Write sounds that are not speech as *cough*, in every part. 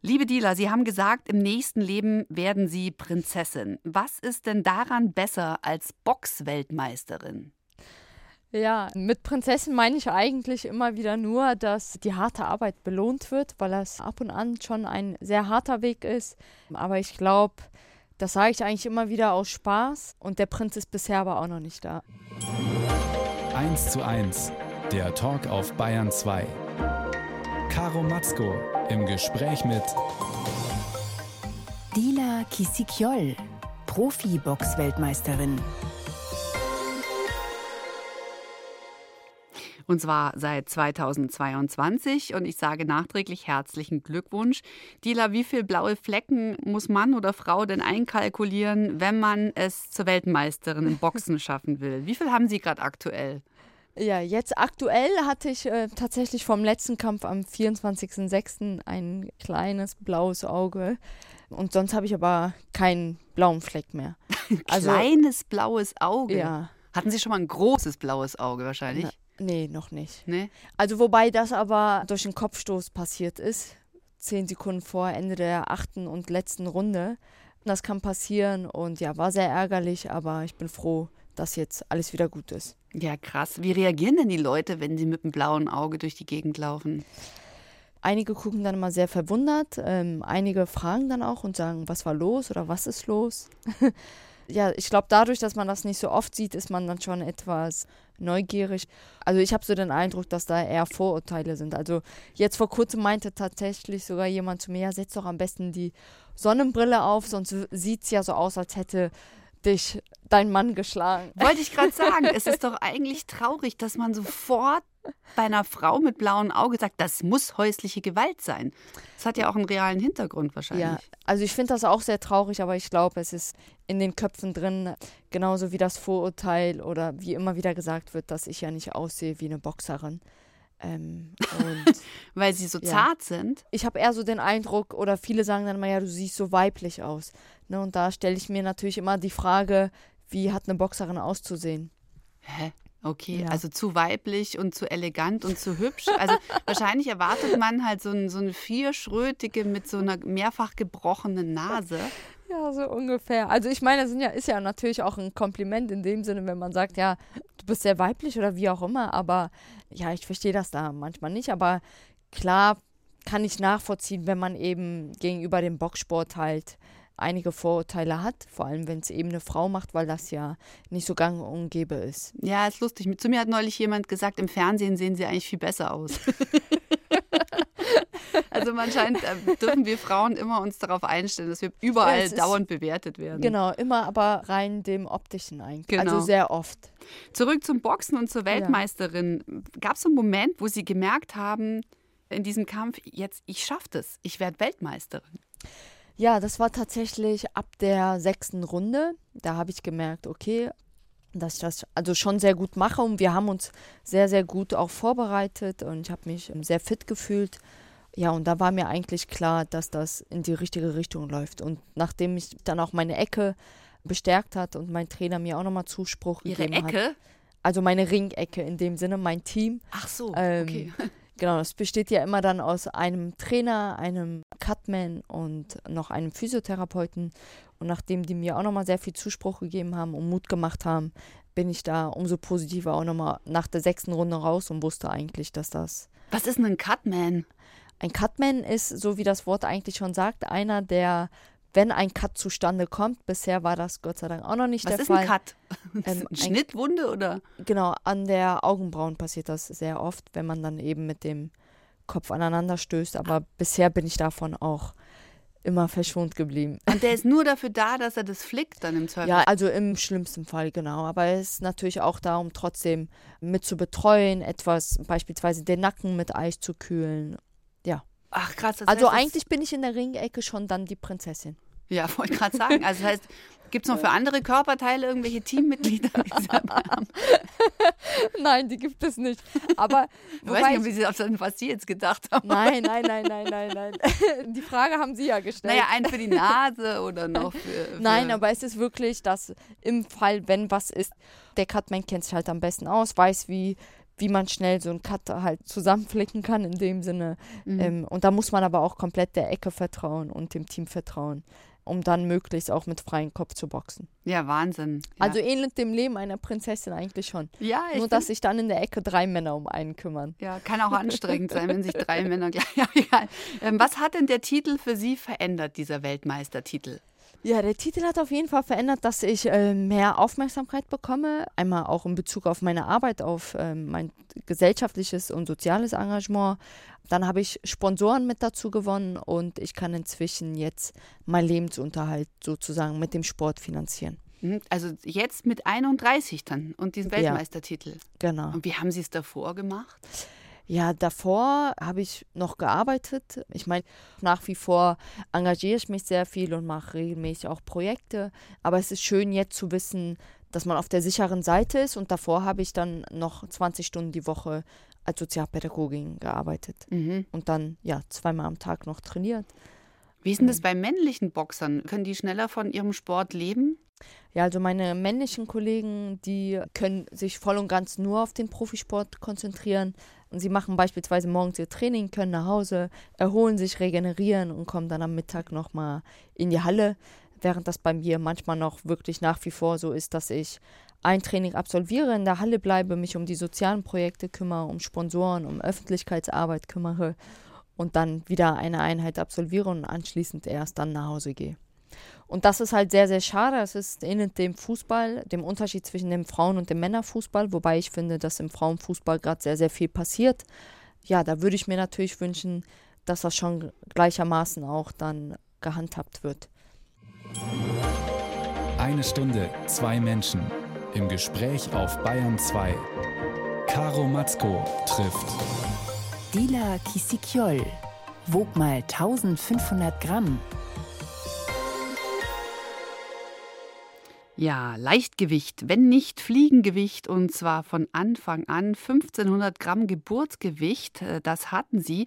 Liebe Dila, Sie haben gesagt, im nächsten Leben werden Sie Prinzessin. Was ist denn daran besser als Boxweltmeisterin? Ja, mit Prinzessin meine ich eigentlich immer wieder nur, dass die harte Arbeit belohnt wird, weil das ab und an schon ein sehr harter Weg ist. Aber ich glaube, das sage ich eigentlich immer wieder aus Spaß und der Prinz ist bisher aber auch noch nicht da. 1 zu 1, der Talk auf Bayern 2. Caro Matzko im Gespräch mit Dila Kisikjol, Profi-Box-Weltmeisterin. Und zwar seit 2022. Und ich sage nachträglich herzlichen Glückwunsch. Dila, wie viele blaue Flecken muss Mann oder Frau denn einkalkulieren, wenn man es zur Weltmeisterin im Boxen *laughs* schaffen will? Wie viel haben Sie gerade aktuell? Ja, jetzt aktuell hatte ich äh, tatsächlich vom letzten Kampf am 24.06. ein kleines blaues Auge. Und sonst habe ich aber keinen blauen Fleck mehr. *laughs* Also, Kleines blaues Auge? Ja. Hatten Sie schon mal ein großes blaues Auge wahrscheinlich? Na, nee, noch nicht. Nee? Also wobei das aber durch einen Kopfstoß passiert ist. Zehn Sekunden vor Ende der achten und letzten Runde. Das kann passieren und ja, war sehr ärgerlich, aber ich bin froh, dass jetzt alles wieder gut ist. Ja, krass. Wie reagieren denn die Leute, wenn sie mit einem blauen Auge durch die Gegend laufen? Einige gucken dann immer sehr verwundert, ähm, einige fragen dann auch und sagen, was war los oder was ist los? *laughs* ja, ich glaube, dadurch, dass man das nicht so oft sieht, ist man dann schon etwas neugierig. Also ich habe so den Eindruck, dass da eher Vorurteile sind. Also jetzt vor kurzem meinte tatsächlich sogar jemand zu mir, ja, setz doch am besten die Sonnenbrille auf, sonst sieht es ja so aus, als hätte dich dein Mann geschlagen. Wollte ich gerade sagen, es *laughs* ist doch eigentlich traurig, dass man sofort bei einer Frau mit blauem Auge sagt, das muss häusliche Gewalt sein. Das hat ja auch einen realen Hintergrund wahrscheinlich. Ja, also ich finde das auch sehr traurig, aber ich glaube, es ist in den Köpfen drin, genauso wie das Vorurteil oder wie immer wieder gesagt wird, dass ich ja nicht aussehe wie eine Boxerin. Ähm, *laughs* Weil sie so ja. zart sind? Ich habe eher so den Eindruck, oder viele sagen dann mal, ja, du siehst so weiblich aus. Ne, und da stelle ich mir natürlich immer die Frage, wie hat eine Boxerin auszusehen? Hä? Okay, ja. also zu weiblich und zu elegant und zu hübsch. Also *laughs* wahrscheinlich erwartet man halt so, ein, so eine vierschrötige mit so einer mehrfach gebrochenen Nase. Ja, so ungefähr. Also ich meine, das ja, ist ja natürlich auch ein Kompliment in dem Sinne, wenn man sagt, ja, du bist sehr weiblich oder wie auch immer. Aber ja, ich verstehe das da manchmal nicht. Aber klar kann ich nachvollziehen, wenn man eben gegenüber dem Boxsport halt einige Vorurteile hat, vor allem wenn es eben eine Frau macht, weil das ja nicht so gang und gäbe ist. Ja, ist lustig. Zu mir hat neulich jemand gesagt, im Fernsehen sehen sie eigentlich viel besser aus. *laughs* also man scheint, äh, dürfen wir Frauen immer uns darauf einstellen, dass wir überall ja, dauernd bewertet werden. Genau, immer aber rein dem optischen eigentlich. Also genau. Also sehr oft. Zurück zum Boxen und zur Weltmeisterin. Ja. Gab es einen Moment, wo Sie gemerkt haben, in diesem Kampf, jetzt, ich schaffe das, ich werde Weltmeisterin? Ja, das war tatsächlich ab der sechsten Runde. Da habe ich gemerkt, okay, dass ich das also schon sehr gut mache und wir haben uns sehr, sehr gut auch vorbereitet und ich habe mich sehr fit gefühlt. Ja, und da war mir eigentlich klar, dass das in die richtige Richtung läuft. Und nachdem mich dann auch meine Ecke bestärkt hat und mein Trainer mir auch nochmal Zuspruch Ihre gegeben Ecke? hat. Also meine Ringecke in dem Sinne, mein Team. Ach so, ähm, okay. Genau, es besteht ja immer dann aus einem Trainer, einem Cutman und noch einem Physiotherapeuten. Und nachdem die mir auch nochmal sehr viel Zuspruch gegeben haben und Mut gemacht haben, bin ich da umso positiver auch nochmal nach der sechsten Runde raus und wusste eigentlich, dass das. Was ist denn ein Cutman? Ein Cutman ist, so wie das Wort eigentlich schon sagt, einer, der wenn ein Cut zustande kommt. Bisher war das Gott sei Dank auch noch nicht Was der Fall. Was ist ein Cut? Ähm, *laughs* ein Schnittwunde oder? Genau, an der Augenbrauen passiert das sehr oft, wenn man dann eben mit dem Kopf aneinander stößt. Aber bisher bin ich davon auch immer verschont geblieben. Und der ist nur dafür da, dass er das flickt dann im *laughs* Zweifel? Ja, also im schlimmsten Fall, genau. Aber er ist natürlich auch da, um trotzdem mit zu betreuen, etwas, beispielsweise den Nacken mit Eis zu kühlen. Ja. Ach krass. also eigentlich bin ich in der Ringecke schon dann die Prinzessin. Ja, *laughs* wollte gerade sagen. Also das heißt, gibt es noch für andere Körperteile irgendwelche Teammitglieder? *laughs* Nein, die gibt es nicht. Aber ich weiß nicht, wie sie auf das, was Sie jetzt gedacht haben. Nein, nein, nein, nein, nein, nein. *laughs* Die Frage haben Sie ja gestellt. Naja, einen für die Nase oder noch für, für Nein, aber es ist wirklich, dass im Fall, wenn was ist, der Cutman kennt sich halt am besten aus, weiß, wie wie man schnell so einen Cut halt zusammenflicken kann in dem Sinne. Mhm. Ähm, und da muss man aber auch komplett der Ecke vertrauen und dem Team vertrauen, um dann möglichst auch mit freiem Kopf zu boxen. Ja, Wahnsinn. Ja. Also ähnelt dem Leben einer Prinzessin eigentlich schon. ja, ich Nur, dass sich dann in der Ecke drei Männer um einen kümmern. Ja, kann auch anstrengend sein, wenn sich *laughs* drei Männer gleich. *laughs* Ja, egal. Ähm, was hat denn der Titel für Sie verändert, dieser Weltmeistertitel? Ja, der Titel hat auf jeden Fall verändert, dass ich äh, mehr Aufmerksamkeit bekomme. Einmal auch in Bezug auf meine Arbeit, auf ähm, mein gesellschaftliches und soziales Engagement. Dann habe ich Sponsoren mit dazu gewonnen und ich kann inzwischen jetzt meinen Lebensunterhalt sozusagen mit dem Sport finanzieren. Mhm, Also jetzt mit 31 dann und diesen Ja. Weltmeistertitel. Genau. Und wie haben Sie es davor gemacht? Ja, davor habe ich noch gearbeitet. Ich meine, nach wie vor engagiere ich mich sehr viel und mache regelmäßig auch Projekte. Aber es ist schön jetzt zu wissen, dass man auf der sicheren Seite ist. Und davor habe ich dann noch 20 Stunden die Woche als Sozialpädagogin gearbeitet. Mhm. Und dann, ja, zweimal am Tag noch trainiert. Wie ist denn das bei männlichen Boxern? Können die schneller von ihrem Sport leben? Ja, also meine männlichen Kollegen, die können sich voll und ganz nur auf den Profisport konzentrieren. Und sie machen beispielsweise morgens ihr Training, können nach Hause, erholen sich, regenerieren und kommen dann am Mittag nochmal in die Halle. Während das bei mir manchmal noch wirklich nach wie vor so ist, dass ich ein Training absolviere, in der Halle bleibe, mich um die sozialen Projekte kümmere, um Sponsoren, um Öffentlichkeitsarbeit kümmere und dann wieder eine Einheit absolviere und anschließend erst dann nach Hause gehe. Und das ist halt sehr, sehr schade. Es ist ähnelt dem Fußball, dem Unterschied zwischen dem Frauen- und dem Männerfußball, wobei ich finde, dass im Frauenfußball gerade sehr, sehr viel passiert. Ja, da würde ich mir natürlich wünschen, dass das schon gleichermaßen auch dann gehandhabt wird. Eine Stunde, zwei Menschen. Im Gespräch auf Bayern 2. Caro Matzko trifft. Dila Kisikiol. Wog mal 1500 Gramm. Ja, Leichtgewicht, wenn nicht Fliegengewicht und zwar von Anfang an 1500 Gramm Geburtsgewicht, äh, das hatten sie.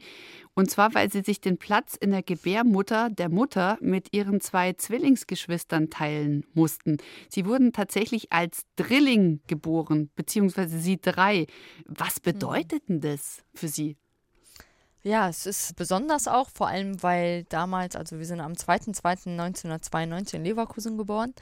Und zwar, weil sie sich den Platz in der Gebärmutter der Mutter mit ihren zwei Zwillingsgeschwistern teilen mussten. Sie wurden tatsächlich als Drilling geboren, beziehungsweise sie drei. Was bedeutet denn das für sie? Ja, es ist besonders auch, vor allem weil damals, also wir sind am 2.2.1992 in Leverkusen geboren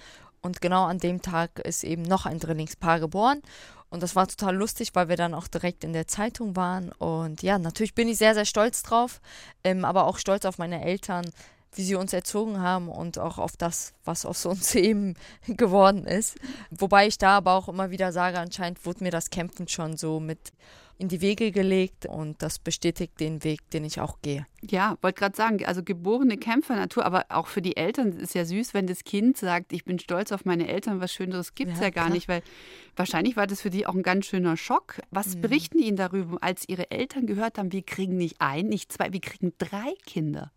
und genau an dem Tag ist eben noch ein Drillingspaar geboren. Und das war total lustig, weil wir dann auch direkt in der Zeitung waren. Und ja, natürlich bin ich sehr, sehr stolz drauf, ähm, aber auch stolz auf meine Eltern, wie sie uns erzogen haben und auch auf das, was aus uns *laughs* eben geworden ist. Wobei ich da aber auch immer wieder sage, anscheinend wurde mir das Kämpfen schon so mit in die Wege gelegt und das bestätigt den Weg, den ich auch gehe. Ja, wollte gerade sagen, also geborene Kämpfernatur, aber auch für die Eltern ist ja süß, wenn das Kind sagt, ich bin stolz auf meine Eltern, was Schöneres gibt es ja, Ja, gar klar. nicht, weil wahrscheinlich war das für die auch ein ganz schöner Schock. Was Mhm. berichten die Ihnen darüber, als ihre Eltern gehört haben, wir kriegen nicht ein, nicht zwei, wir kriegen drei Kinder?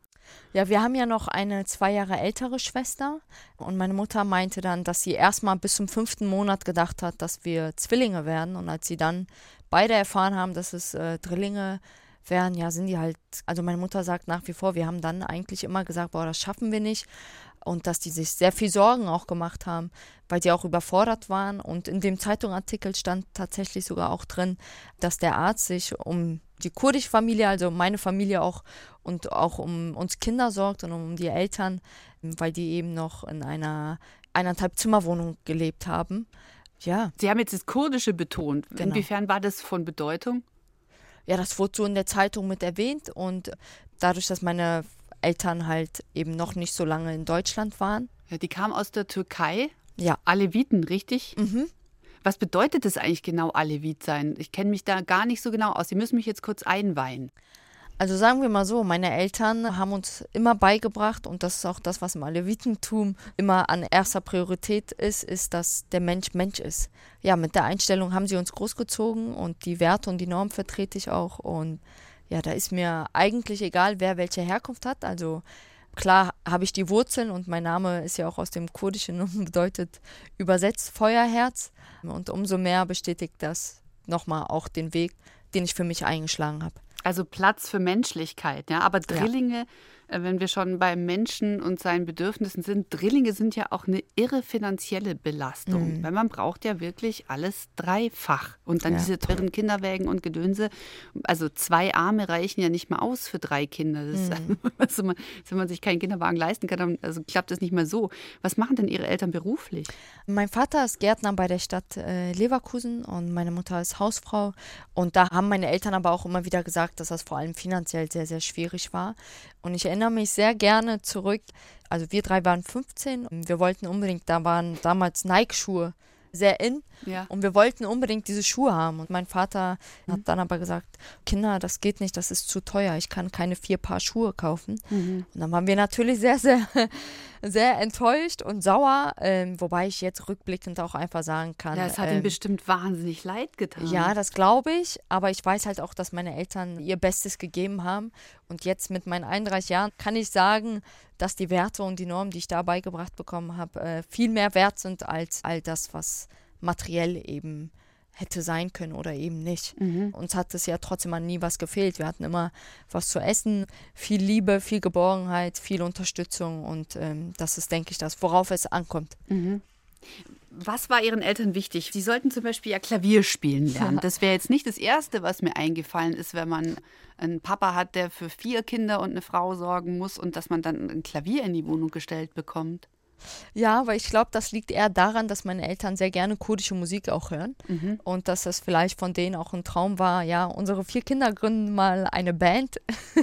Ja, wir haben ja noch eine zwei Jahre ältere Schwester. Und meine Mutter meinte dann, dass sie erstmal bis zum fünften Monat gedacht hat, dass wir Zwillinge werden. Und als sie dann beide erfahren haben, dass es äh, Drillinge wären, ja, sind die halt, also meine Mutter sagt nach wie vor, wir haben dann eigentlich immer gesagt, boah, das schaffen wir nicht. Und dass die sich sehr viel Sorgen auch gemacht haben, weil die auch überfordert waren. Und in dem Zeitungartikel stand tatsächlich sogar auch drin, dass der Arzt sich um die kurdische Familie, also meine Familie auch und auch um uns Kinder sorgt und um die Eltern, weil die eben noch in einer eineinhalb Zimmerwohnung gelebt haben. Ja, Sie haben jetzt das Kurdische betont. Genau. Inwiefern war das von Bedeutung? ja, das wurde so in der Zeitung mit erwähnt und dadurch, dass meine Eltern halt eben noch nicht so lange in Deutschland waren. Ja, die kamen aus der Türkei. Ja. Aleviten, richtig? Mhm. Was bedeutet es eigentlich genau, Alevit sein? Ich kenne mich da gar nicht so genau aus. Sie müssen mich jetzt kurz einweihen. Also sagen wir mal so, meine Eltern haben uns immer beigebracht und das ist auch das, was im Alevitentum immer an erster Priorität ist, ist, dass der Mensch Mensch ist. Ja, mit der Einstellung haben sie uns großgezogen und die Werte und die Normen vertrete ich auch und ja, da ist mir eigentlich egal, wer welche Herkunft hat. Also klar habe ich die Wurzeln und mein Name ist ja auch aus dem Kurdischen und *laughs* bedeutet übersetzt Feuerherz und umso mehr bestätigt das nochmal auch den Weg, den ich für mich eingeschlagen habe. Also Platz für Menschlichkeit, ja. Aber Drillinge Äh, wenn wir schon beim Menschen und seinen Bedürfnissen sind, Drillinge sind ja auch eine irre finanzielle Belastung, mhm. weil man braucht ja wirklich alles dreifach. Und dann ja. diese teuren Kinderwägen und Gedönse. Also zwei Arme reichen ja nicht mal aus für drei Kinder. Das mhm. *laughs* also man, wenn man sich keinen Kinderwagen leisten kann, dann also klappt das nicht mehr so. Was machen denn Ihre Eltern beruflich? Mein Vater ist Gärtner bei der Stadt äh, Leverkusen und meine Mutter ist Hausfrau. Und da haben meine Eltern aber auch immer wieder gesagt, dass das vor allem finanziell sehr, sehr schwierig war. Und ich erinnere mich sehr gerne zurück. Also wir drei waren 15 und wir wollten unbedingt, da waren damals Nike-Schuhe sehr in. Ja. Und wir wollten unbedingt diese Schuhe haben. Und mein Vater mhm. hat dann aber gesagt, Kinder, das geht nicht, das ist zu teuer. Ich kann keine vier Paar Schuhe kaufen. Mhm. Und dann waren wir natürlich sehr, sehr, sehr enttäuscht und sauer. Ähm, wobei ich jetzt rückblickend auch einfach sagen kann. Ja, es hat ähm, ihm bestimmt wahnsinnig leid getan. Ja, das glaube ich. Aber ich weiß halt auch, dass meine Eltern ihr Bestes gegeben haben. Und jetzt mit meinen 31 Jahren kann ich sagen, dass die Werte und die Normen, die ich da beigebracht bekommen habe, äh, viel mehr wert sind als all das, was materiell eben hätte sein können oder eben nicht. Mhm. Uns hat es ja trotzdem an nie was gefehlt. Wir hatten immer was zu essen, viel Liebe, viel Geborgenheit, viel Unterstützung und ähm, das ist, denke ich, das, worauf es ankommt. Mhm. Was war Ihren Eltern wichtig? Sie sollten zum Beispiel ja Klavier spielen lernen. *laughs* Das wäre jetzt nicht das Erste, was mir eingefallen ist, wenn man einen Papa hat, der für vier Kinder und eine Frau sorgen muss und dass man dann ein Klavier in die Wohnung gestellt bekommt. Ja, aber ich glaube, das liegt eher daran, dass meine Eltern sehr gerne kurdische Musik auch hören mhm. und dass das vielleicht von denen auch ein Traum war. Ja, unsere vier Kinder gründen mal eine Band. *laughs*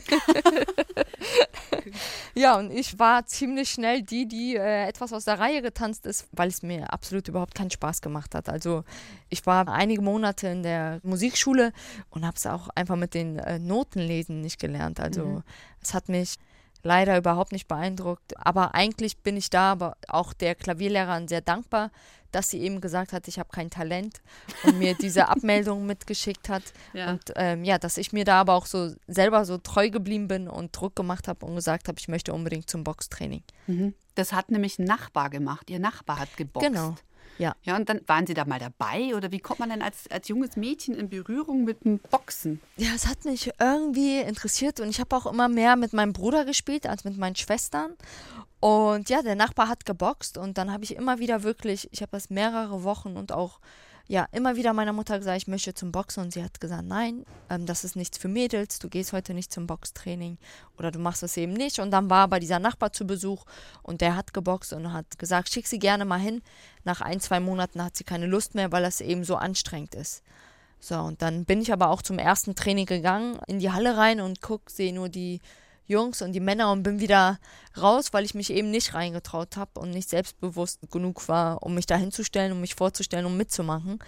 ja, und ich war ziemlich schnell die, die äh, etwas aus der Reihe getanzt ist, weil es mir absolut überhaupt keinen Spaß gemacht hat. Also ich war einige Monate in der Musikschule und habe es auch einfach mit den äh, Notenlesen nicht gelernt. Also mhm. es hat mich leider überhaupt nicht beeindruckt. Aber eigentlich bin ich da aber auch der Klavierlehrerin sehr dankbar, dass sie eben gesagt hat, ich habe kein Talent und mir diese *laughs* Abmeldung mitgeschickt hat. Ja. Und ähm, ja, dass ich mir da aber auch so selber so treu geblieben bin und Druck gemacht habe und gesagt habe, ich möchte unbedingt zum Boxtraining. Mhm. Das hat nämlich ein Nachbar gemacht. Ihr Nachbar hat geboxt. Genau. Ja. Ja, und dann waren Sie da mal dabei oder wie kommt man denn als, als junges Mädchen in Berührung mit dem Boxen? Ja, es hat mich irgendwie interessiert und ich habe auch immer mehr mit meinem Bruder gespielt als mit meinen Schwestern. Und ja, der Nachbar hat geboxt und dann habe ich immer wieder wirklich, ich habe das mehrere Wochen und auch ja, immer wieder meiner Mutter gesagt, ich möchte zum Boxen und sie hat gesagt, nein, ähm, das ist nichts für Mädels, du gehst heute nicht zum Boxtraining oder du machst es eben nicht. Und dann war aber dieser Nachbar zu Besuch und der hat geboxt und hat gesagt, schick sie gerne mal hin. Nach ein, zwei Monaten hat sie keine Lust mehr, weil das eben so anstrengend ist. So, und dann bin ich aber auch zum ersten Training gegangen, in die Halle rein und guck, sehe nur die Jungs und die Männer und bin wieder raus, weil ich mich eben nicht reingetraut habe und nicht selbstbewusst genug war, um mich da hinzustellen, um mich vorzustellen, um mitzumachen.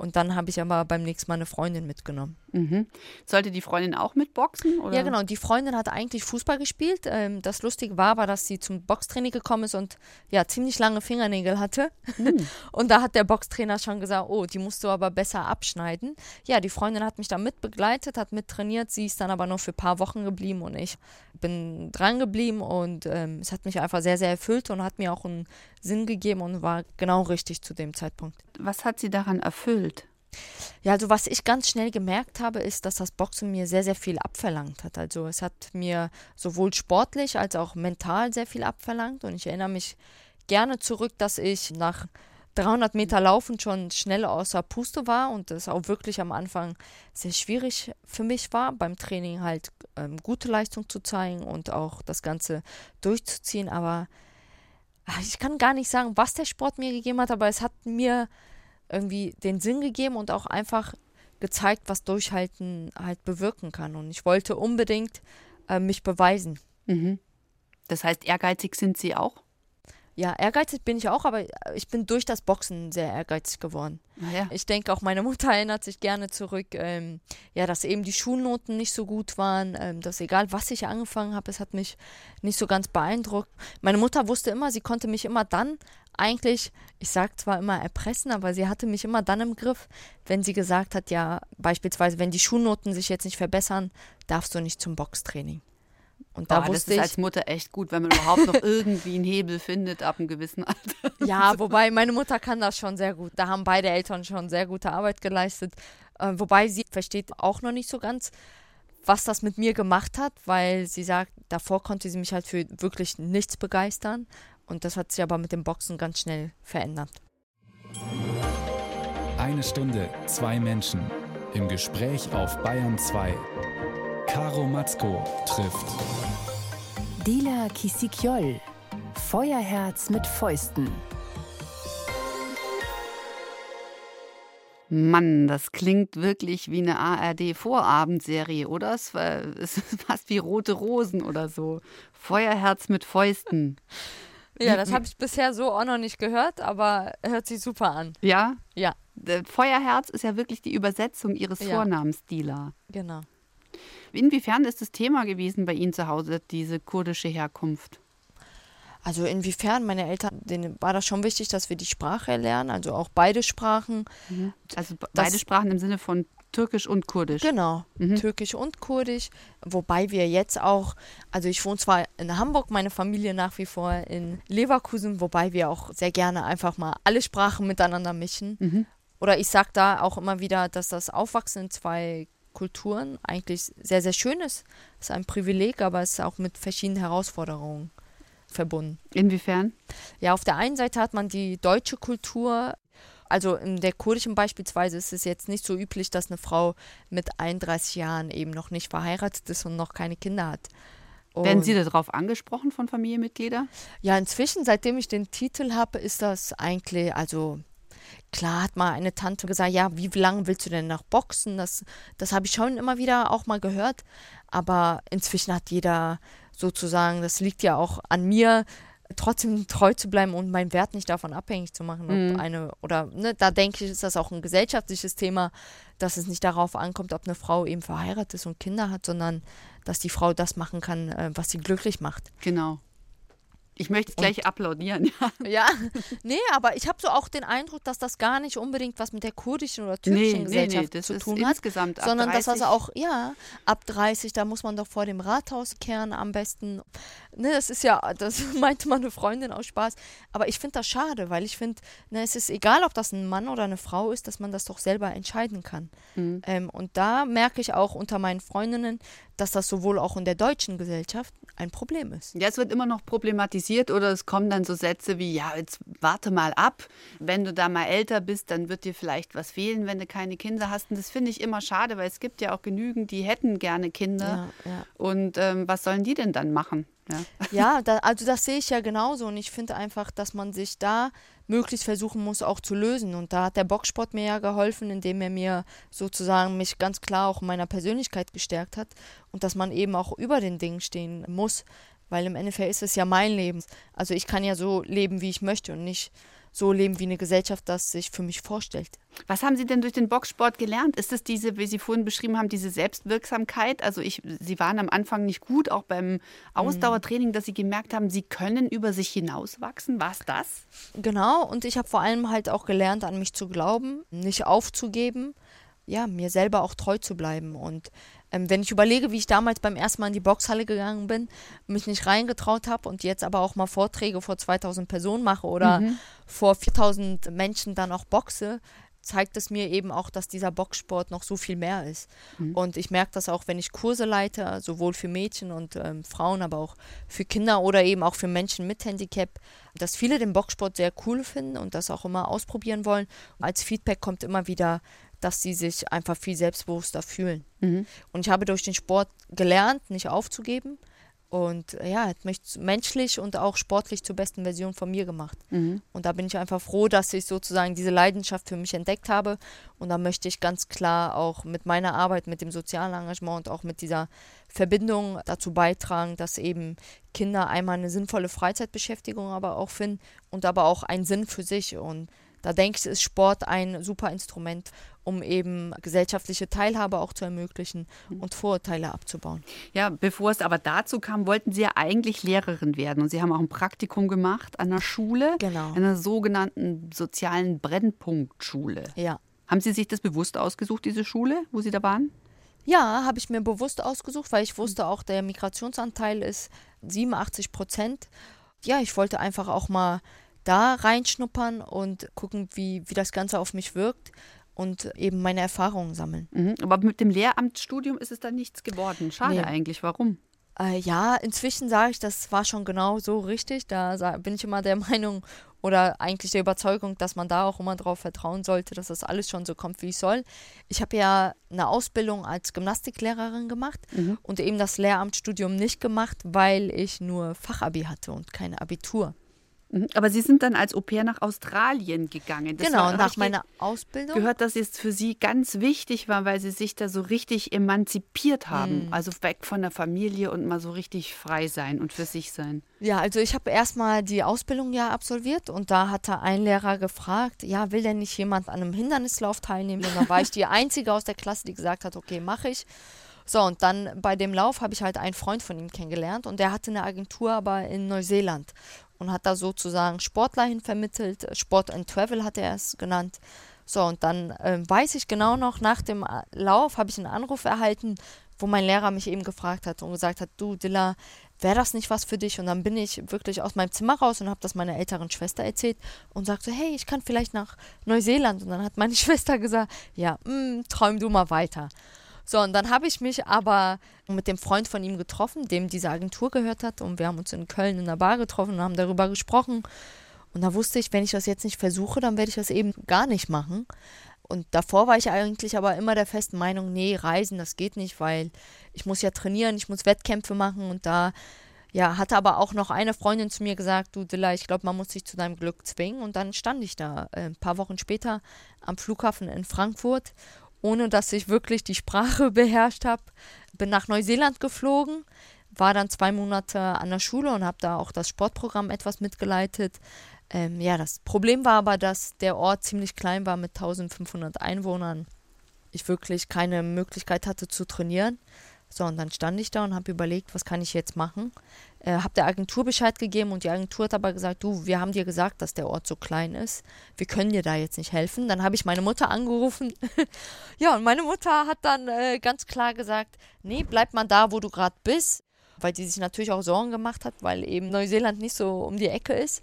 Und dann habe ich aber beim nächsten Mal eine Freundin mitgenommen. Mhm. Sollte die Freundin auch mitboxen? Oder? Ja, genau. Die Freundin hat eigentlich Fußball gespielt. Ähm, das Lustige war aber, dass sie zum Boxtraining gekommen ist und ja, ziemlich lange Fingernägel hatte. Mhm. *laughs* Und da hat der Boxtrainer schon gesagt, oh, die musst du aber besser abschneiden. Ja, die Freundin hat mich da mitbegleitet, hat mittrainiert. Sie ist dann aber nur für ein paar Wochen geblieben und ich bin dran geblieben und ähm, es hat mich einfach sehr, sehr erfüllt und hat mir auch einen Sinn gegeben und war genau richtig zu dem Zeitpunkt. Was hat sie daran erfüllt? Ja, also was ich ganz schnell gemerkt habe, ist, dass das Boxen mir sehr, sehr viel abverlangt hat. Also es hat mir sowohl sportlich als auch mental sehr viel abverlangt und ich erinnere mich gerne zurück, dass ich nach 300 Meter Laufen schon schnell außer Puste war und es auch wirklich am Anfang sehr schwierig für mich war, beim Training halt ähm, gute Leistung zu zeigen und auch das Ganze durchzuziehen. Aber ach, ich kann gar nicht sagen, was der Sport mir gegeben hat, aber es hat mir irgendwie den Sinn gegeben und auch einfach gezeigt, was Durchhalten halt bewirken kann. Und ich wollte unbedingt äh, mich beweisen. Mhm. Das heißt, ehrgeizig sind Sie auch? Ja, ehrgeizig bin ich auch, aber ich bin durch das Boxen sehr ehrgeizig geworden. Ja. Ich denke auch, meine Mutter *laughs* erinnert sich gerne zurück, ähm, ja, dass eben die Schulnoten nicht so gut waren, ähm, dass egal was ich angefangen habe, es hat mich nicht so ganz beeindruckt. Meine Mutter wusste immer, sie konnte mich immer dann eigentlich, ich sage zwar immer erpressen, aber sie hatte mich immer dann im Griff, wenn sie gesagt hat, ja, beispielsweise, wenn die Schulnoten sich jetzt nicht verbessern, darfst du nicht zum Boxtraining. Und da Boah, wusste das ist ich, als Mutter echt gut, wenn man überhaupt noch irgendwie einen Hebel findet ab einem gewissen Alter. *laughs* Ja, wobei meine Mutter kann das schon sehr gut. Da haben beide Eltern schon sehr gute Arbeit geleistet. Äh, wobei sie versteht auch noch nicht so ganz, was das mit mir gemacht hat, weil sie sagt, davor konnte sie mich halt für wirklich nichts begeistern. Und das hat sich aber mit dem Boxen ganz schnell verändert. Eine Stunde, zwei Menschen. Im Gespräch auf Bayern 2. Caro Matzko trifft Dila Kisikjol. Feuerherz mit Fäusten. Mann, das klingt wirklich wie eine ARD-Vorabendserie, oder? *laughs* Es ist fast wie Rote Rosen oder so. Feuerherz mit Fäusten. Ja, das habe ich bisher so auch noch nicht gehört, aber hört sich super an. Ja? Ja. Feuerherz ist ja wirklich die Übersetzung Ihres ja. Vornamens, Dila. Genau. Inwiefern ist das Thema gewesen bei Ihnen zu Hause, diese kurdische Herkunft? Also inwiefern, meine Eltern, denen war das schon wichtig, dass wir die Sprache lernen, also auch beide Sprachen. Mhm. Also beide Sprachen im Sinne von Türkisch und Kurdisch. Genau, mhm. Türkisch und Kurdisch. Wobei wir jetzt auch, also ich wohne zwar in Hamburg, meine Familie nach wie vor in Leverkusen, wobei wir auch sehr gerne einfach mal alle Sprachen miteinander mischen. Mhm. Oder ich sage da auch immer wieder, dass das Aufwachsen in zwei Kulturen eigentlich sehr, sehr schön ist. Es ist ein Privileg, aber es ist auch mit verschiedenen Herausforderungen verbunden. Inwiefern? Ja, auf der einen Seite hat man die deutsche Kultur. Also in der kurdischen beispielsweise ist es jetzt nicht so üblich, dass eine Frau mit 31 Jahren eben noch nicht verheiratet ist und noch keine Kinder hat. Und Werden Sie darauf angesprochen von Familienmitgliedern? Ja, inzwischen, seitdem ich den Titel habe, ist das eigentlich, also klar hat mal eine Tante gesagt, ja, wie lange willst du denn noch boxen? Das, das habe ich schon immer wieder auch mal gehört. Aber inzwischen hat jeder sozusagen, das liegt ja auch an mir, trotzdem treu zu bleiben und meinen Wert nicht davon abhängig zu machen, ob mhm. eine oder ne, da denke ich, ist das auch ein gesellschaftliches Thema, dass es nicht darauf ankommt, ob eine Frau eben verheiratet ist und Kinder hat, sondern dass die Frau das machen kann, äh, was sie glücklich macht. Genau. Ich möchte es gleich applaudieren. Ja, ja. *laughs* nee, aber ich habe so auch den Eindruck, dass das gar nicht unbedingt was mit der kurdischen oder türkischen nee, Gesellschaft nee, nee, zu tun hat. Insgesamt ab sondern 30. dass also auch, ja, ab 30, da muss man doch vor dem Rathaus kehren am besten. Ne, das ist ja, das *laughs* meinte meine Freundin aus Spaß. Aber ich finde das schade, weil ich finde, ne, es ist egal, ob das ein Mann oder eine Frau ist, dass man das doch selber entscheiden kann. Mhm. Ähm, und da merke ich auch unter meinen Freundinnen, dass das sowohl auch in der deutschen Gesellschaft ein Problem ist. Ja, es wird immer noch problematisiert oder es kommen dann so Sätze wie, ja, jetzt warte mal ab, wenn du da mal älter bist, dann wird dir vielleicht was fehlen, wenn du keine Kinder hast. Und das finde ich immer schade, weil es gibt ja auch genügend, die hätten gerne Kinder. Ja, ja. Und ähm, was sollen die denn dann machen? Ja, *laughs* ja da, also das sehe ich ja genauso und ich finde einfach, dass man sich da möglichst versuchen muss, auch zu lösen. Und da hat der Boxsport mir ja geholfen, indem er mir sozusagen mich ganz klar auch in meiner Persönlichkeit gestärkt hat und dass man eben auch über den Dingen stehen muss, weil im Endeffekt ist es ja mein Leben. Also ich kann ja so leben, wie ich möchte und nicht so leben, wie eine Gesellschaft das sich für mich vorstellt. Was haben Sie denn durch den Boxsport gelernt? Ist es diese, wie Sie vorhin beschrieben haben, diese Selbstwirksamkeit? Also ich, Sie waren am Anfang nicht gut, auch beim Ausdauertraining, dass Sie gemerkt haben, Sie können über sich hinauswachsen. War es das? Genau, und ich habe vor allem halt auch gelernt, an mich zu glauben, nicht aufzugeben, ja, mir selber auch treu zu bleiben. Und ähm, wenn ich überlege, wie ich damals beim ersten Mal in die Boxhalle gegangen bin, mich nicht reingetraut habe und jetzt aber auch mal Vorträge vor 2000 Personen mache oder mhm. vor 4000 Menschen dann auch boxe, zeigt es mir eben auch, dass dieser Boxsport noch so viel mehr ist. Mhm. Und ich merke das auch, wenn ich Kurse leite, sowohl für Mädchen und ähm, Frauen, aber auch für Kinder oder eben auch für Menschen mit Handicap, dass viele den Boxsport sehr cool finden und das auch immer ausprobieren wollen. Als Feedback kommt immer wieder, dass sie sich einfach viel selbstbewusster fühlen. Mhm. Und ich habe durch den Sport gelernt, nicht aufzugeben. Und ja, hat mich menschlich und auch sportlich zur besten Version von mir gemacht. Mhm. Und da bin ich einfach froh, dass ich sozusagen diese Leidenschaft für mich entdeckt habe. Und da möchte ich ganz klar auch mit meiner Arbeit, mit dem sozialen Engagement und auch mit dieser Verbindung dazu beitragen, dass eben Kinder einmal eine sinnvolle Freizeitbeschäftigung aber auch finden und aber auch einen Sinn für sich. Und da denke ich, ist Sport ein super Instrument, um eben gesellschaftliche Teilhabe auch zu ermöglichen mhm. und Vorurteile abzubauen. Ja, bevor es aber dazu kam, wollten Sie ja eigentlich Lehrerin werden und Sie haben auch ein Praktikum gemacht an der Schule, genau. einer sogenannten sozialen Brennpunktschule. Ja. Haben Sie sich das bewusst ausgesucht, diese Schule, wo Sie da waren? Ja, habe ich mir bewusst ausgesucht, weil ich wusste auch, der Migrationsanteil ist 87 Prozent. Ja, ich wollte einfach auch mal da reinschnuppern und gucken, wie, wie das Ganze auf mich wirkt. und eben meine Erfahrungen sammeln. Mhm. Aber mit dem Lehramtsstudium ist es dann nichts geworden. Schade Nee. eigentlich. Warum? Äh, ja, inzwischen sage ich, das war schon genau so richtig. Da bin ich immer der *laughs* Meinung oder eigentlich der Überzeugung, dass man da auch immer darauf vertrauen sollte, dass das alles schon so kommt, wie es soll. Ich habe ja eine Ausbildung als Gymnastiklehrerin gemacht Mhm. und eben das Lehramtsstudium nicht gemacht, weil ich nur Fachabi hatte und kein Abitur. Mhm. Aber Sie sind dann als Au pair nach Australien gegangen. Das genau, war, nach meiner Ausbildung. gehört, dass es für Sie ganz wichtig war, weil Sie sich da so richtig emanzipiert haben. Mhm. Also weg von der Familie und mal so richtig frei sein und für sich sein. Ja, also ich habe erstmal die Ausbildung ja absolviert und da hatte ein Lehrer gefragt, ja, will denn nicht jemand an einem Hindernislauf teilnehmen? Und dann war ich die *laughs* Einzige aus der Klasse, die gesagt hat, okay, mache ich. So, und dann bei dem Lauf habe ich halt einen Freund von ihm kennengelernt und der hatte eine Agentur aber in Neuseeland und hat da sozusagen Sportler hin vermittelt. Sport and Travel hat er es genannt. So, und dann ähm, weiß ich genau noch, nach dem Lauf habe ich einen Anruf erhalten, wo mein Lehrer mich eben gefragt hat und gesagt hat, du Dilla, wäre das nicht was für dich? Und dann bin ich wirklich aus meinem Zimmer raus und habe das meiner älteren Schwester erzählt und sagte, hey, ich kann vielleicht nach Neuseeland. Und dann hat meine *laughs* Schwester gesagt, ja, mm, träum du mal weiter. So, und dann habe ich mich aber mit dem Freund von ihm getroffen, dem diese Agentur gehört hat. Und wir haben uns in Köln in einer Bar getroffen und haben darüber gesprochen. Und da wusste ich, wenn ich das jetzt nicht versuche, dann werde ich das eben gar nicht machen. Und davor war ich eigentlich aber immer der festen Meinung, nee, Reisen, das geht nicht, weil ich muss ja trainieren, ich muss Wettkämpfe machen und da ja, hatte aber auch noch eine Freundin zu mir gesagt, du Dilla, ich glaube, man muss sich zu deinem Glück zwingen. Und dann stand ich da äh, ein paar Wochen später am Flughafen in Frankfurt, ohne dass ich wirklich die Sprache *laughs* beherrscht habe. Bin nach Neuseeland geflogen, war dann zwei Monate an der Schule und habe da auch das Sportprogramm etwas mitgeleitet. Ähm, ja, das Problem war aber, dass der Ort ziemlich klein war mit 1500 Einwohnern. Ich wirklich keine Möglichkeit hatte zu trainieren. So, und dann stand ich da und habe überlegt, was kann ich jetzt machen. Äh, habe der Agentur Bescheid gegeben und die Agentur hat aber gesagt, du, wir haben dir gesagt, dass der Ort so klein ist. Wir können dir da jetzt nicht helfen. Dann habe ich meine Mutter angerufen. *laughs* ja, und meine Mutter hat dann äh, ganz klar gesagt, nee, bleib mal da, wo du gerade bist. Weil die sich natürlich auch Sorgen gemacht hat, weil eben Neuseeland nicht so um die Ecke ist.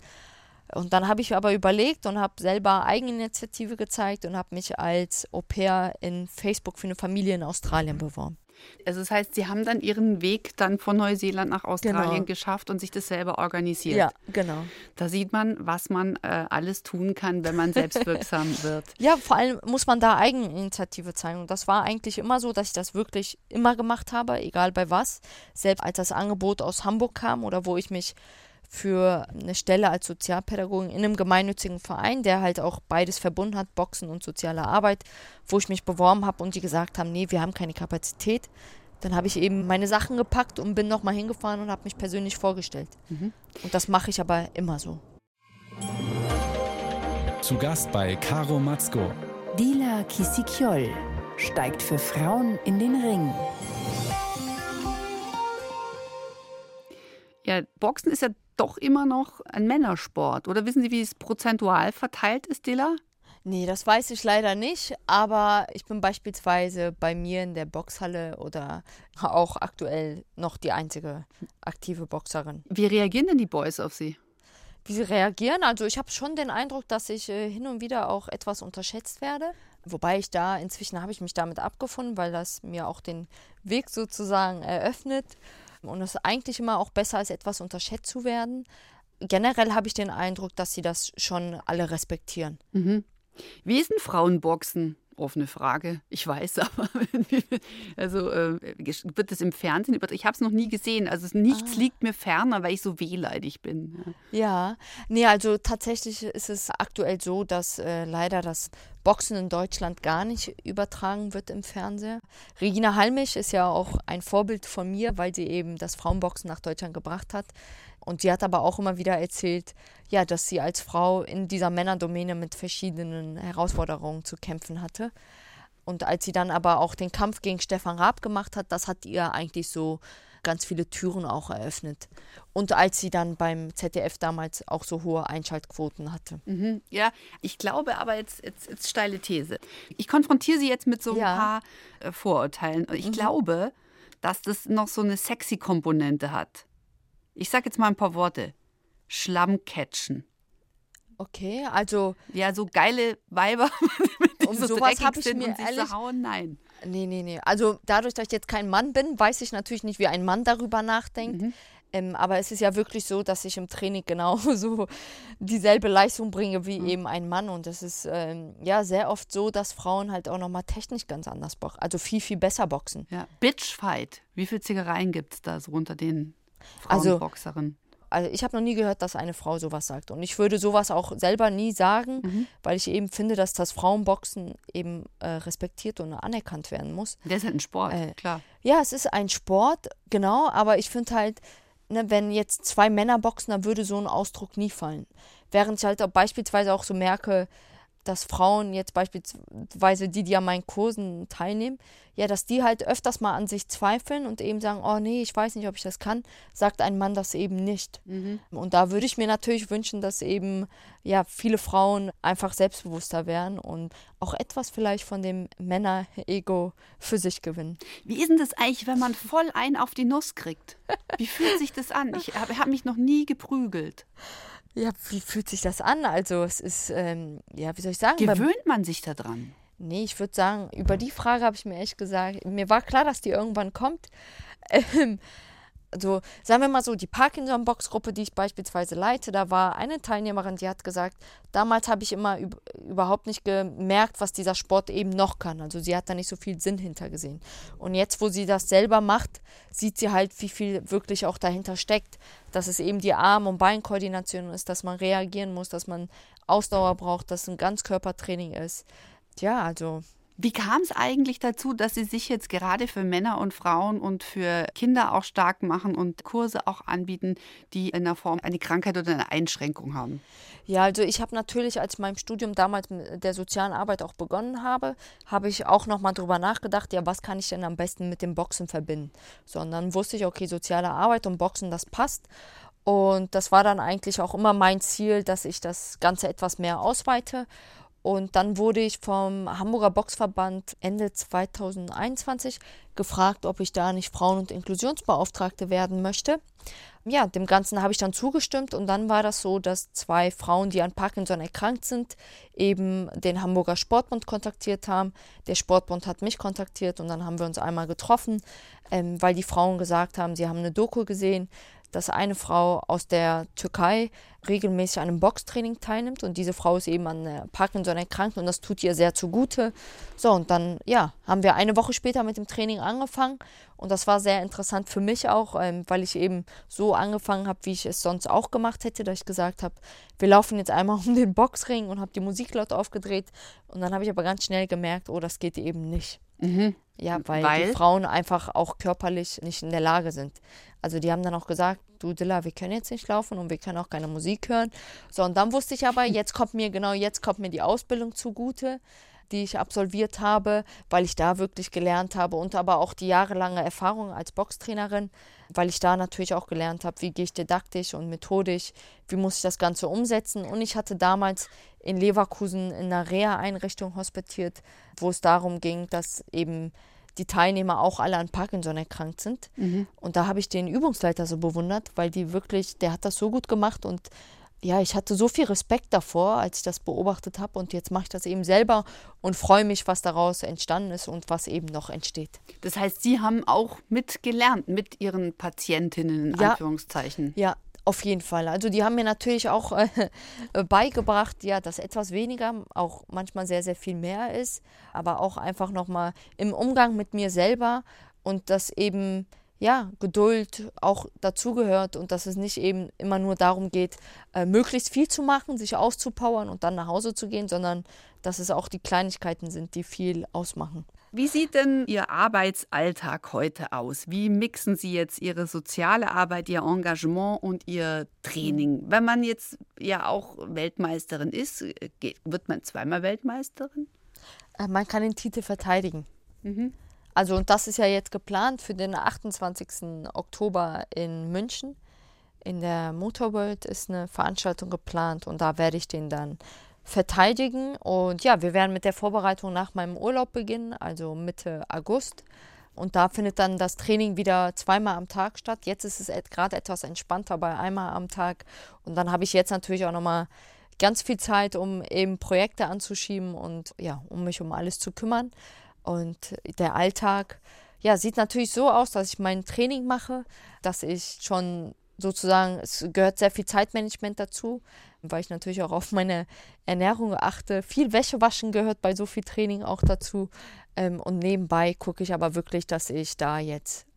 Und dann habe ich aber überlegt und habe selber Eigeninitiative gezeigt und habe mich als Au pair in Facebook für eine Familie in Australien beworben. Also das heißt, Sie haben dann Ihren Weg dann von Neuseeland nach Australien Genau. geschafft und sich das selber organisiert. Ja, genau. Da sieht man, was man äh, alles tun kann, wenn man selbstwirksam *laughs* wird. Ja, vor allem muss man da Eigeninitiative zeigen. Und das war eigentlich immer so, dass ich das wirklich immer gemacht habe, egal bei was. Selbst als das Angebot aus Hamburg kam oder wo ich mich für eine Stelle als Sozialpädagogin in einem gemeinnützigen Verein, der halt auch beides verbunden hat, Boxen und soziale Arbeit, wo ich mich beworben habe und die gesagt haben, nee, wir haben keine Kapazität. Dann habe ich eben meine Sachen gepackt und bin nochmal hingefahren und habe mich persönlich vorgestellt. Und das mache ich aber immer so. Zu Gast bei Caro Matzko. Dila Kisikiol steigt für Frauen in den Ring. Ja, Boxen ist ja doch immer noch ein Männersport. Oder wissen Sie, wie es prozentual verteilt ist, Dilla? Nee, das weiß ich leider nicht, aber ich bin beispielsweise bei mir in der Boxhalle oder auch aktuell noch die einzige aktive Boxerin. Wie reagieren denn die Boys auf Sie? Wie sie reagieren, also ich habe schon den Eindruck, dass ich äh, hin und wieder auch etwas unterschätzt werde. Wobei ich da, inzwischen habe ich mich damit abgefunden, weil das mir auch den Weg sozusagen eröffnet. Und es ist eigentlich immer auch besser, als etwas unterschätzt zu werden. Generell habe ich den Eindruck, dass sie das schon alle respektieren. Mhm. Wie ist denn Frauenboxen? Offene Frage. Ich weiß, *laughs* aber also äh, wird es im Fernsehen über. Ich habe es noch nie gesehen. Also nichts liegt mir ferner, weil ich so wehleidig bin. Ja. Ja, nee, also tatsächlich ist es aktuell so, dass äh, leider das Boxen in Deutschland gar nicht übertragen wird im Fernsehen. Regina Halmich ist ja auch ein Vorbild von mir, weil sie eben das Frauenboxen nach Deutschland gebracht hat. Und sie hat aber auch immer wieder erzählt, ja, dass sie als Frau in dieser Männerdomäne mit verschiedenen Herausforderungen zu kämpfen hatte. Und als sie dann aber auch den Kampf gegen Stefan Raab gemacht hat, das hat ihr eigentlich so ganz viele Türen auch eröffnet. Und als sie dann beim ZDF damals auch so hohe Einschaltquoten hatte. Mhm. ja, ich glaube aber jetzt, jetzt, jetzt steile These. Ich konfrontiere Sie jetzt mit so ein Ja. paar äh, Vorurteilen. Ich glaube, dass das noch so eine sexy Komponente hat. Ich sage jetzt mal ein paar Worte. Schlammcatchen. Okay, also Ja, so geile Weiber, *laughs* um so sowas dreckig habe ich sind mir und sich ehrlich hauen, nein. Nee, nee, nee. Also dadurch, dass ich jetzt kein Mann bin, weiß ich natürlich nicht, wie ein Mann darüber nachdenkt. Mhm. Ähm, aber es ist ja wirklich so, dass ich im Training genauso *laughs* dieselbe Leistung bringe wie Mhm. eben ein Mann. Und es ist ähm, ja sehr oft so, dass Frauen halt auch nochmal technisch ganz anders boxen. Also viel, viel besser boxen. Ja. Bitchfight. Wie viele Zickereien gibt es da so unter den Also- Frauenboxerinnen? Also ich habe noch nie gehört, dass eine Frau sowas sagt. Und ich würde sowas auch selber nie sagen, Mhm. weil ich eben finde, dass das Frauenboxen eben äh, respektiert und anerkannt werden muss. Der ist halt ein Sport, Äh, klar. Ja, es ist ein Sport, genau, aber ich finde halt, ne, wenn jetzt zwei Männer boxen, dann würde so ein Ausdruck nie fallen. Während ich halt auch beispielsweise auch so merke, dass Frauen jetzt beispielsweise die, die an meinen Kursen teilnehmen, ja, dass die halt öfters mal an sich zweifeln und eben sagen, oh nee, ich weiß nicht, ob ich das kann, sagt ein Mann das eben nicht. Mhm. Und da würde ich mir natürlich wünschen, dass eben ja viele Frauen einfach selbstbewusster werden und auch etwas vielleicht von dem Männer-Ego für sich gewinnen. Wie ist denn das eigentlich, wenn man voll ein auf die Nuss kriegt? Wie fühlt sich das an? Ich habe hab mich noch nie geprügelt. Ja, wie fühlt sich das an? Also es ist, ähm, ja, wie soll ich sagen? Gewöhnt man sich da dran? Nee, ich würde sagen, über die Frage habe ich mir echt gesagt, mir war klar, dass die irgendwann kommt. Ähm, also sagen wir mal so, die Parkinson-Box-Gruppe, die ich beispielsweise leite, da war eine Teilnehmerin, die hat gesagt, damals habe ich immer üb überhaupt nicht gemerkt, was dieser Sport eben noch kann. Also sie hat da nicht so viel Sinn hintergesehen. Und jetzt, wo sie das selber macht, sieht sie halt, wie viel wirklich auch dahinter steckt. Dass es eben die Arm- und Beinkoordination ist, dass man reagieren muss, dass man Ausdauer braucht, dass ein Ganzkörpertraining ist. Ja, also Wie kam es eigentlich dazu, dass Sie sich jetzt gerade für Männer und Frauen und für Kinder auch stark machen und Kurse auch anbieten, die in der Form eine Krankheit oder eine Einschränkung haben? Ja, also ich habe natürlich, als ich mein Studium damals mit der sozialen Arbeit auch begonnen habe, habe ich auch nochmal drüber nachgedacht, ja, was kann ich denn am besten mit dem Boxen verbinden? So, und dann wusste ich, okay, soziale Arbeit und Boxen, das passt. Und das war dann eigentlich auch immer mein Ziel, dass ich das Ganze etwas mehr ausweite. Und dann wurde ich vom Hamburger Boxverband Ende 2021 gefragt, ob ich da nicht Frauen- und Inklusionsbeauftragte werden möchte. Ja, dem Ganzen habe ich dann zugestimmt und dann war das so, dass zwei Frauen, die an Parkinson erkrankt sind, eben den Hamburger Sportbund kontaktiert haben. Der Sportbund hat mich kontaktiert und dann haben wir uns einmal getroffen, ähm, weil die Frauen gesagt haben, sie haben eine Doku gesehen, dass eine Frau aus der Türkei regelmäßig an einem Boxtraining teilnimmt und diese Frau ist eben an äh, Parkinson erkrankt und das tut ihr sehr zugute. So, und dann, ja, haben wir eine Woche später mit dem Training angefangen und das war sehr interessant für mich auch, ähm, weil ich eben so angefangen habe, wie ich es sonst auch gemacht hätte, dass ich gesagt habe, wir laufen jetzt einmal *laughs* um den Boxring und habe die Musik laut aufgedreht und dann habe ich aber ganz schnell gemerkt, oh, das geht eben nicht. Ja, weil, Weil? die Frauen einfach auch körperlich nicht in der Lage sind. Also die haben dann auch gesagt, du Dilla, wir können jetzt nicht laufen und wir können auch keine Musik hören. So, und dann wusste ich aber, *laughs* jetzt kommt mir, genau jetzt kommt mir die Ausbildung zugute, die ich absolviert habe, weil ich da wirklich gelernt habe und aber auch die jahrelange Erfahrung als Boxtrainerin, weil ich da natürlich auch gelernt habe, wie gehe ich didaktisch und methodisch, wie muss ich das Ganze umsetzen. Und ich hatte damals in Leverkusen in einer Reha-Einrichtung hospitiert, wo es darum ging, dass eben die Teilnehmer auch alle an Parkinson erkrankt sind. Und da habe ich den Übungsleiter so bewundert, weil die wirklich, der hat das so gut gemacht und ja, ich hatte so viel Respekt davor, als ich das beobachtet habe und jetzt mache ich das eben selber und freue mich, was daraus entstanden ist und was eben noch entsteht. Das heißt, Sie haben auch mitgelernt mit Ihren Patientinnen in Ja. Anführungszeichen. Ja, auf jeden Fall. Also die haben mir natürlich auch äh, *laughs* beigebracht, ja, dass etwas weniger auch manchmal sehr, sehr viel mehr ist, aber auch einfach nochmal im Umgang mit mir selber und dass eben, ja, Geduld auch dazugehört und dass es nicht eben immer nur darum geht, äh, möglichst viel zu machen, sich auszupowern und dann nach Hause zu gehen, sondern dass es auch die Kleinigkeiten sind, die viel ausmachen. Wie sieht denn Ihr Arbeitsalltag heute aus? Wie mixen Sie jetzt Ihre soziale Arbeit, Ihr Engagement und Ihr Training? Wenn man jetzt ja auch Weltmeisterin ist, wird man zweimal Weltmeisterin? Äh, Man kann den Titel verteidigen. Also, und das ist ja jetzt geplant für den 28. Oktober in München. In der Motorworld ist eine Veranstaltung geplant und da werde ich den dann verteidigen. Und ja, wir werden mit der Vorbereitung nach meinem Urlaub beginnen, also Mitte August. Und da findet dann das Training wieder zweimal am Tag statt. Jetzt ist es gerade etwas entspannter bei einmal am Tag. Und dann habe ich jetzt natürlich auch nochmal ganz viel Zeit, um eben Projekte anzuschieben und ja, um mich um alles zu kümmern. Und der Alltag, ja, sieht natürlich so aus, dass ich mein Training mache, dass ich schon sozusagen, es gehört sehr viel Zeitmanagement dazu, weil ich natürlich auch auf meine Ernährung achte. Viel Wäsche waschen gehört bei so viel Training auch dazu. Ähm, und nebenbei gucke ich aber wirklich, dass ich da jetzt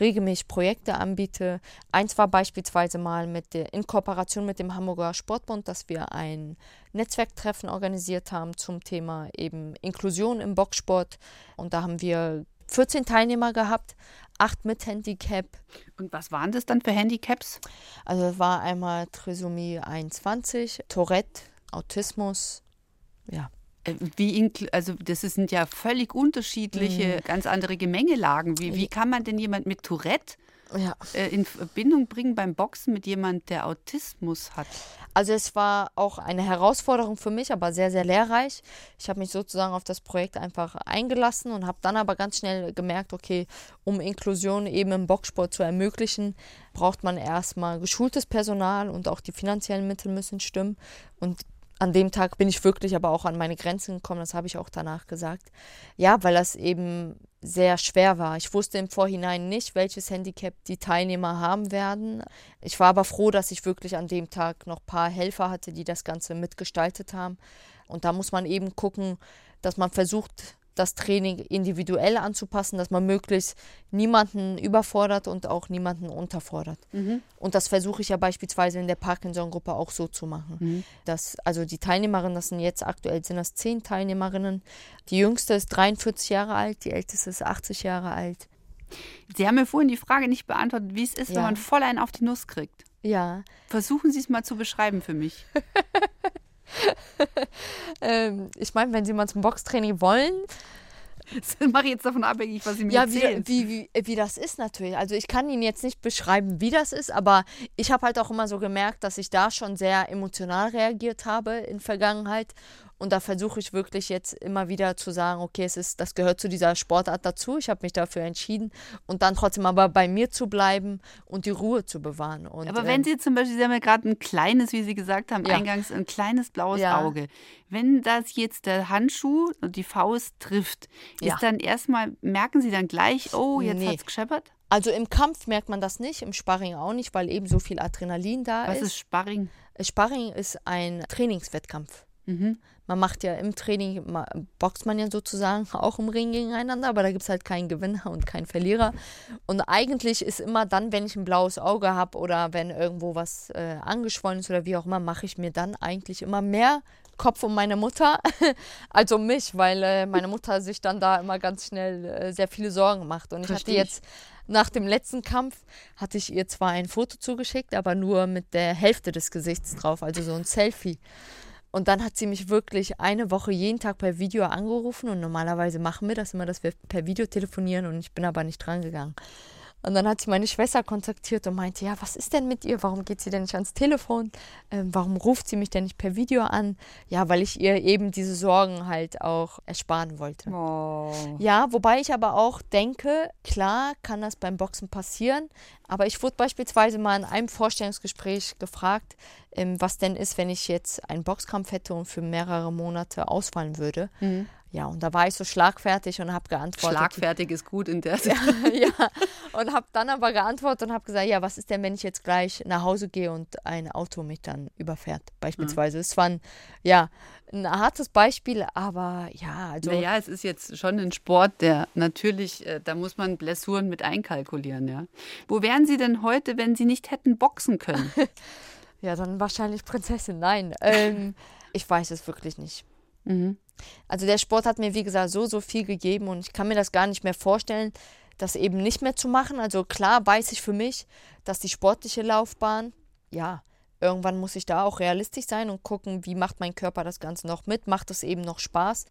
regelmäßig Projekte anbiete. Eins war beispielsweise mal mit der, in Kooperation mit dem Hamburger Sportbund, dass wir ein Netzwerktreffen organisiert haben zum Thema eben Inklusion im Boxsport. Und da haben wir 14 Teilnehmer gehabt, acht mit Handicap. Und was waren das dann für Handicaps? Also es war einmal Trisomie 21, Tourette, Autismus, ja. Äh, wie also das sind ja völlig unterschiedliche, mhm. ganz andere Gemengelagen. Wie, wie kann man denn jemand mit Tourette ja. Äh, in Verbindung bringen beim Boxen mit jemand, der Autismus hat? Also es war auch eine Herausforderung für mich, aber sehr, sehr lehrreich. Ich habe mich sozusagen auf das Projekt einfach eingelassen und habe dann aber ganz schnell gemerkt, okay, um Inklusion eben im Boxsport zu ermöglichen, braucht man erstmal geschultes Personal und auch die finanziellen Mittel müssen stimmen. Und an dem Tag bin ich wirklich aber auch an meine Grenzen gekommen, das habe ich auch danach gesagt. Ja, weil das eben sehr schwer war. Ich wusste im Vorhinein nicht, welches Handicap die Teilnehmer haben werden. Ich war aber froh, dass ich wirklich an dem Tag noch ein paar Helfer hatte, die das Ganze mitgestaltet haben. Und da muss man eben gucken, dass man versucht, das Training individuell anzupassen, dass man möglichst niemanden überfordert und auch niemanden unterfordert. Mhm. Und das versuche ich ja beispielsweise in der Parkinson-Gruppe auch so zu machen. Mhm. Dass, also die Teilnehmerinnen, das sind jetzt aktuell sind das zehn Teilnehmerinnen. Die jüngste ist 43 Jahre alt, die älteste ist 80 Jahre alt. Sie haben mir vorhin die Frage nicht beantwortet, wie es ist, ja. wenn man voll einen auf die Nuss kriegt. Ja. Versuchen Sie es mal zu beschreiben für mich. *laughs* *laughs* ähm, ich meine, wenn Sie mal zum Boxtraining wollen, *laughs* das mache ich jetzt davon abhängig, was Sie mir ja, erzählen. Wie, wie, wie, wie das ist natürlich. Also ich kann Ihnen jetzt nicht beschreiben, wie das ist, aber ich habe halt auch immer so gemerkt, dass ich da schon sehr emotional reagiert habe in Vergangenheit und da versuche ich wirklich jetzt immer wieder zu sagen, okay, es ist, das gehört zu dieser Sportart dazu. Ich habe mich dafür entschieden und dann trotzdem aber bei mir zu bleiben und die Ruhe zu bewahren. Und, aber wenn ähm, Sie zum Beispiel, Sie haben ja gerade ein kleines, wie Sie gesagt haben, ja. eingangs ein kleines blaues ja. Auge. Wenn das jetzt der Handschuh und die Faust trifft, ist ja. dann erstmal, merken Sie dann gleich, oh, jetzt nee. hat es gescheppert? Also im Kampf merkt man das nicht, im Sparring auch nicht, weil eben so viel Adrenalin da Was ist. Was ist Sparring? Sparring ist ein Trainingswettkampf. Mhm. Man macht ja im Training, boxt man ja sozusagen auch im Ring gegeneinander, aber da gibt es halt keinen Gewinner und keinen Verlierer. Und eigentlich ist immer dann, wenn ich ein blaues Auge habe oder wenn irgendwo was äh, angeschwollen ist oder wie auch immer, mache ich mir dann eigentlich immer mehr Kopf um meine Mutter *laughs* als um mich, weil äh, meine Mutter sich dann da immer ganz schnell äh, sehr viele Sorgen macht. Und ich Versteh hatte jetzt nach dem letzten Kampf hatte ich ihr zwar ein Foto zugeschickt, aber nur mit der Hälfte des Gesichts drauf, also so ein Selfie. Und dann hat sie mich wirklich eine Woche jeden Tag per Video angerufen und normalerweise machen wir das immer, dass wir per Video telefonieren und ich bin aber nicht dran gegangen. Und dann hat sie meine Schwester kontaktiert und meinte, ja, was ist denn mit ihr? Warum geht sie denn nicht ans Telefon? Ähm, warum ruft sie mich denn nicht per Video an? Ja, weil ich ihr eben diese Sorgen halt auch ersparen wollte. Oh. Ja, wobei ich aber auch denke, klar kann das beim Boxen passieren, aber ich wurde beispielsweise mal in einem Vorstellungsgespräch gefragt, ähm, was denn ist, wenn ich jetzt einen Boxkampf hätte und für mehrere Monate ausfallen würde. Mhm. Ja, und da war ich so schlagfertig und habe geantwortet. Schlagfertig ist gut in der *laughs* ja, ja, und habe dann aber geantwortet und habe gesagt, ja, was ist denn, wenn ich jetzt gleich nach Hause gehe und ein Auto mich dann überfährt, beispielsweise. Es mhm. war ein, ja, ein hartes Beispiel, aber ja. Also naja, es ist jetzt schon ein Sport, der natürlich, äh, da muss man Blessuren mit einkalkulieren, ja. Wo wären Sie denn heute, wenn Sie nicht hätten boxen können? *laughs* ja, dann wahrscheinlich Prinzessin. Nein, ähm, *laughs* ich weiß es wirklich nicht. Mhm. Also der Sport hat mir, wie gesagt, so, so viel gegeben und ich kann mir das gar nicht mehr vorstellen, das eben nicht mehr zu machen. Also klar weiß ich für mich, dass die sportliche Laufbahn, ja, irgendwann muss ich da auch realistisch sein und gucken, wie macht mein Körper das Ganze noch mit, macht es eben noch Spaß.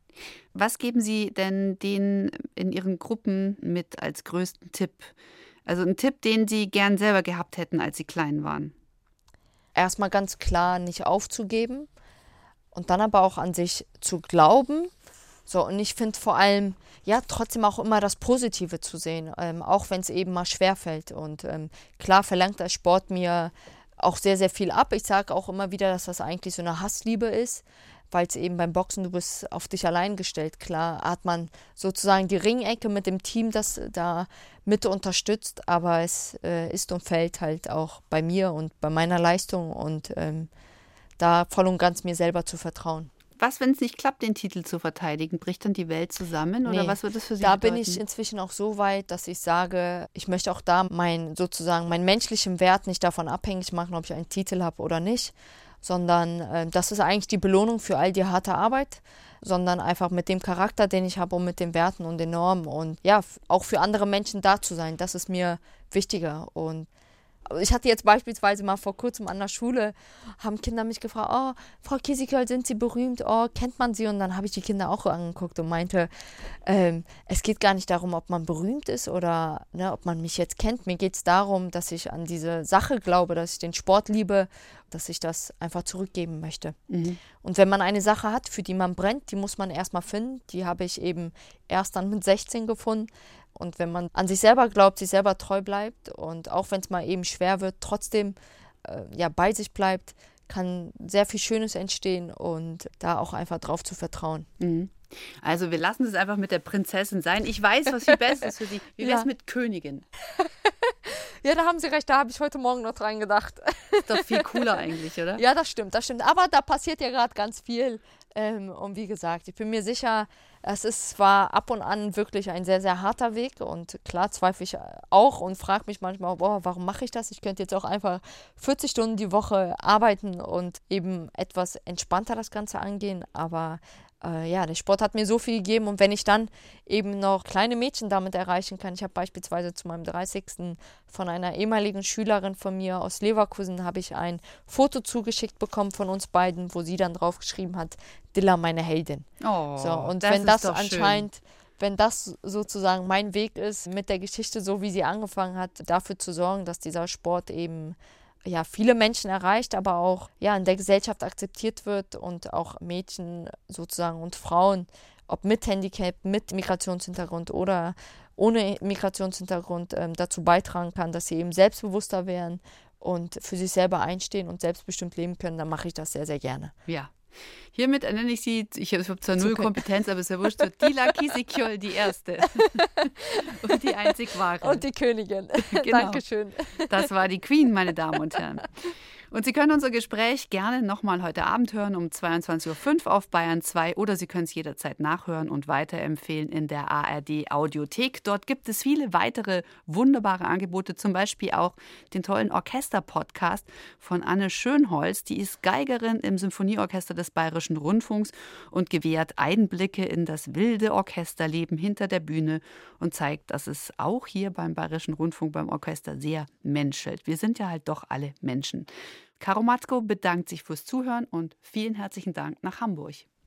Was geben Sie denn denen in Ihren Gruppen mit als größten Tipp? Also ein Tipp, den Sie gern selber gehabt hätten, als Sie klein waren. Erstmal ganz klar nicht aufzugeben und dann aber auch an sich zu glauben. So, und ich finde vor allem, ja, trotzdem auch immer das Positive zu sehen, ähm, auch wenn es eben mal schwerfällt. Und ähm, klar verlangt der Sport mir auch sehr, sehr viel ab. Ich sage auch immer wieder, dass das eigentlich so eine Hassliebe ist, weil es eben beim Boxen, du bist auf dich allein gestellt. Klar hat man sozusagen die Ringecke mit dem Team, das da mit unterstützt, aber es äh, ist und fällt halt auch bei mir und bei meiner Leistung und ähm, da voll und ganz mir selber zu vertrauen. Was, wenn es nicht klappt, den Titel zu verteidigen? Bricht dann die Welt zusammen oder Nee, was wird das für Sie Da bedeuten? bin ich inzwischen auch so weit, dass ich sage, ich möchte auch da mein sozusagen meinen menschlichen Wert nicht davon abhängig machen, ob ich einen Titel habe oder nicht, sondern äh, das ist eigentlich die Belohnung für all die harte Arbeit, sondern einfach mit dem Charakter, den ich habe und mit den Werten und den Normen und ja, auch für andere Menschen da zu sein, das ist mir wichtiger und ich hatte jetzt beispielsweise mal vor kurzem an der Schule, haben Kinder mich gefragt, oh, Frau Kiesikol, sind Sie berühmt? Oh, kennt man Sie? Und dann habe ich die Kinder auch angeguckt und meinte, ähm, es geht gar nicht darum, ob man berühmt ist oder ne, ob man mich jetzt kennt. Mir geht es darum, dass ich an diese Sache glaube, dass ich den Sport liebe, dass ich das einfach zurückgeben möchte. Mhm. Und wenn man eine Sache hat, für die man brennt, die muss man erstmal finden. Die habe ich eben erst dann mit 16 gefunden. Und wenn man an sich selber glaubt, sich selber treu bleibt und auch wenn es mal eben schwer wird, trotzdem äh, ja bei sich bleibt, kann sehr viel Schönes entstehen und da auch einfach drauf zu vertrauen. Mhm. Also wir lassen es einfach mit der Prinzessin sein. Ich weiß, was viel Bestes ist für Sie. Wie wäre es *laughs* Ja. mit Königin? *laughs* Ja, da haben Sie recht, da habe ich heute Morgen noch dran gedacht. Ist doch viel cooler *laughs* eigentlich, oder? Ja, das stimmt, das stimmt. Aber da passiert ja gerade ganz viel. Ähm, und wie gesagt, ich bin mir sicher, es ist zwar ab und an wirklich ein sehr, sehr harter Weg. Und klar zweifle ich auch und frage mich manchmal, boah, warum mache ich das? Ich könnte jetzt auch einfach 40 Stunden die Woche arbeiten und eben etwas entspannter das Ganze angehen. Aber äh, ja, der Sport hat mir so viel gegeben. Und wenn ich dann eben noch kleine Mädchen damit erreichen kann, ich habe beispielsweise zu meinem 30. von einer ehemaligen Schülerin von mir aus Leverkusen habe ich ein Foto zugeschickt bekommen von uns beiden, wo sie dann drauf geschrieben hat, Dilla, meine Heldin. Oh, So, und das wenn ist das doch schön. anscheinend, wenn das sozusagen mein Weg ist, mit der Geschichte, so wie sie angefangen hat, dafür zu sorgen, dass dieser Sport eben ja, viele Menschen erreicht, aber auch ja, in der Gesellschaft akzeptiert wird und auch Mädchen sozusagen und Frauen, ob mit Handicap, mit Migrationshintergrund oder ohne Migrationshintergrund, ähm, dazu beitragen kann, dass sie eben selbstbewusster werden und für sich selber einstehen und selbstbestimmt leben können, dann mache ich das sehr, sehr gerne. Ja. Hiermit nenne ich Sie, ich habe zwar null. Kompetenz, aber ist ja wurscht, so Dila Kisikjol, die Erste. *laughs* und die einzig wahre. Und die Königin. *laughs* Genau. Dankeschön. Das war die Queen, meine Damen und Herren. Und Sie können unser Gespräch gerne nochmal heute Abend hören um 22.05 Uhr auf Bayern 2 oder Sie können es jederzeit nachhören und weiterempfehlen in der ARD Audiothek. Dort gibt es viele weitere wunderbare Angebote, zum Beispiel auch den tollen Orchester-Podcast von Anne Schönholz. Die ist Geigerin im Symphonieorchester des Bayerischen Rundfunks und gewährt Einblicke in das wilde Orchesterleben hinter der Bühne und zeigt, dass es auch hier beim Bayerischen Rundfunk, beim Orchester sehr menschelt. Wir sind ja halt doch alle Menschen. Caro Matzko bedankt sich fürs Zuhören und vielen herzlichen Dank nach Hamburg.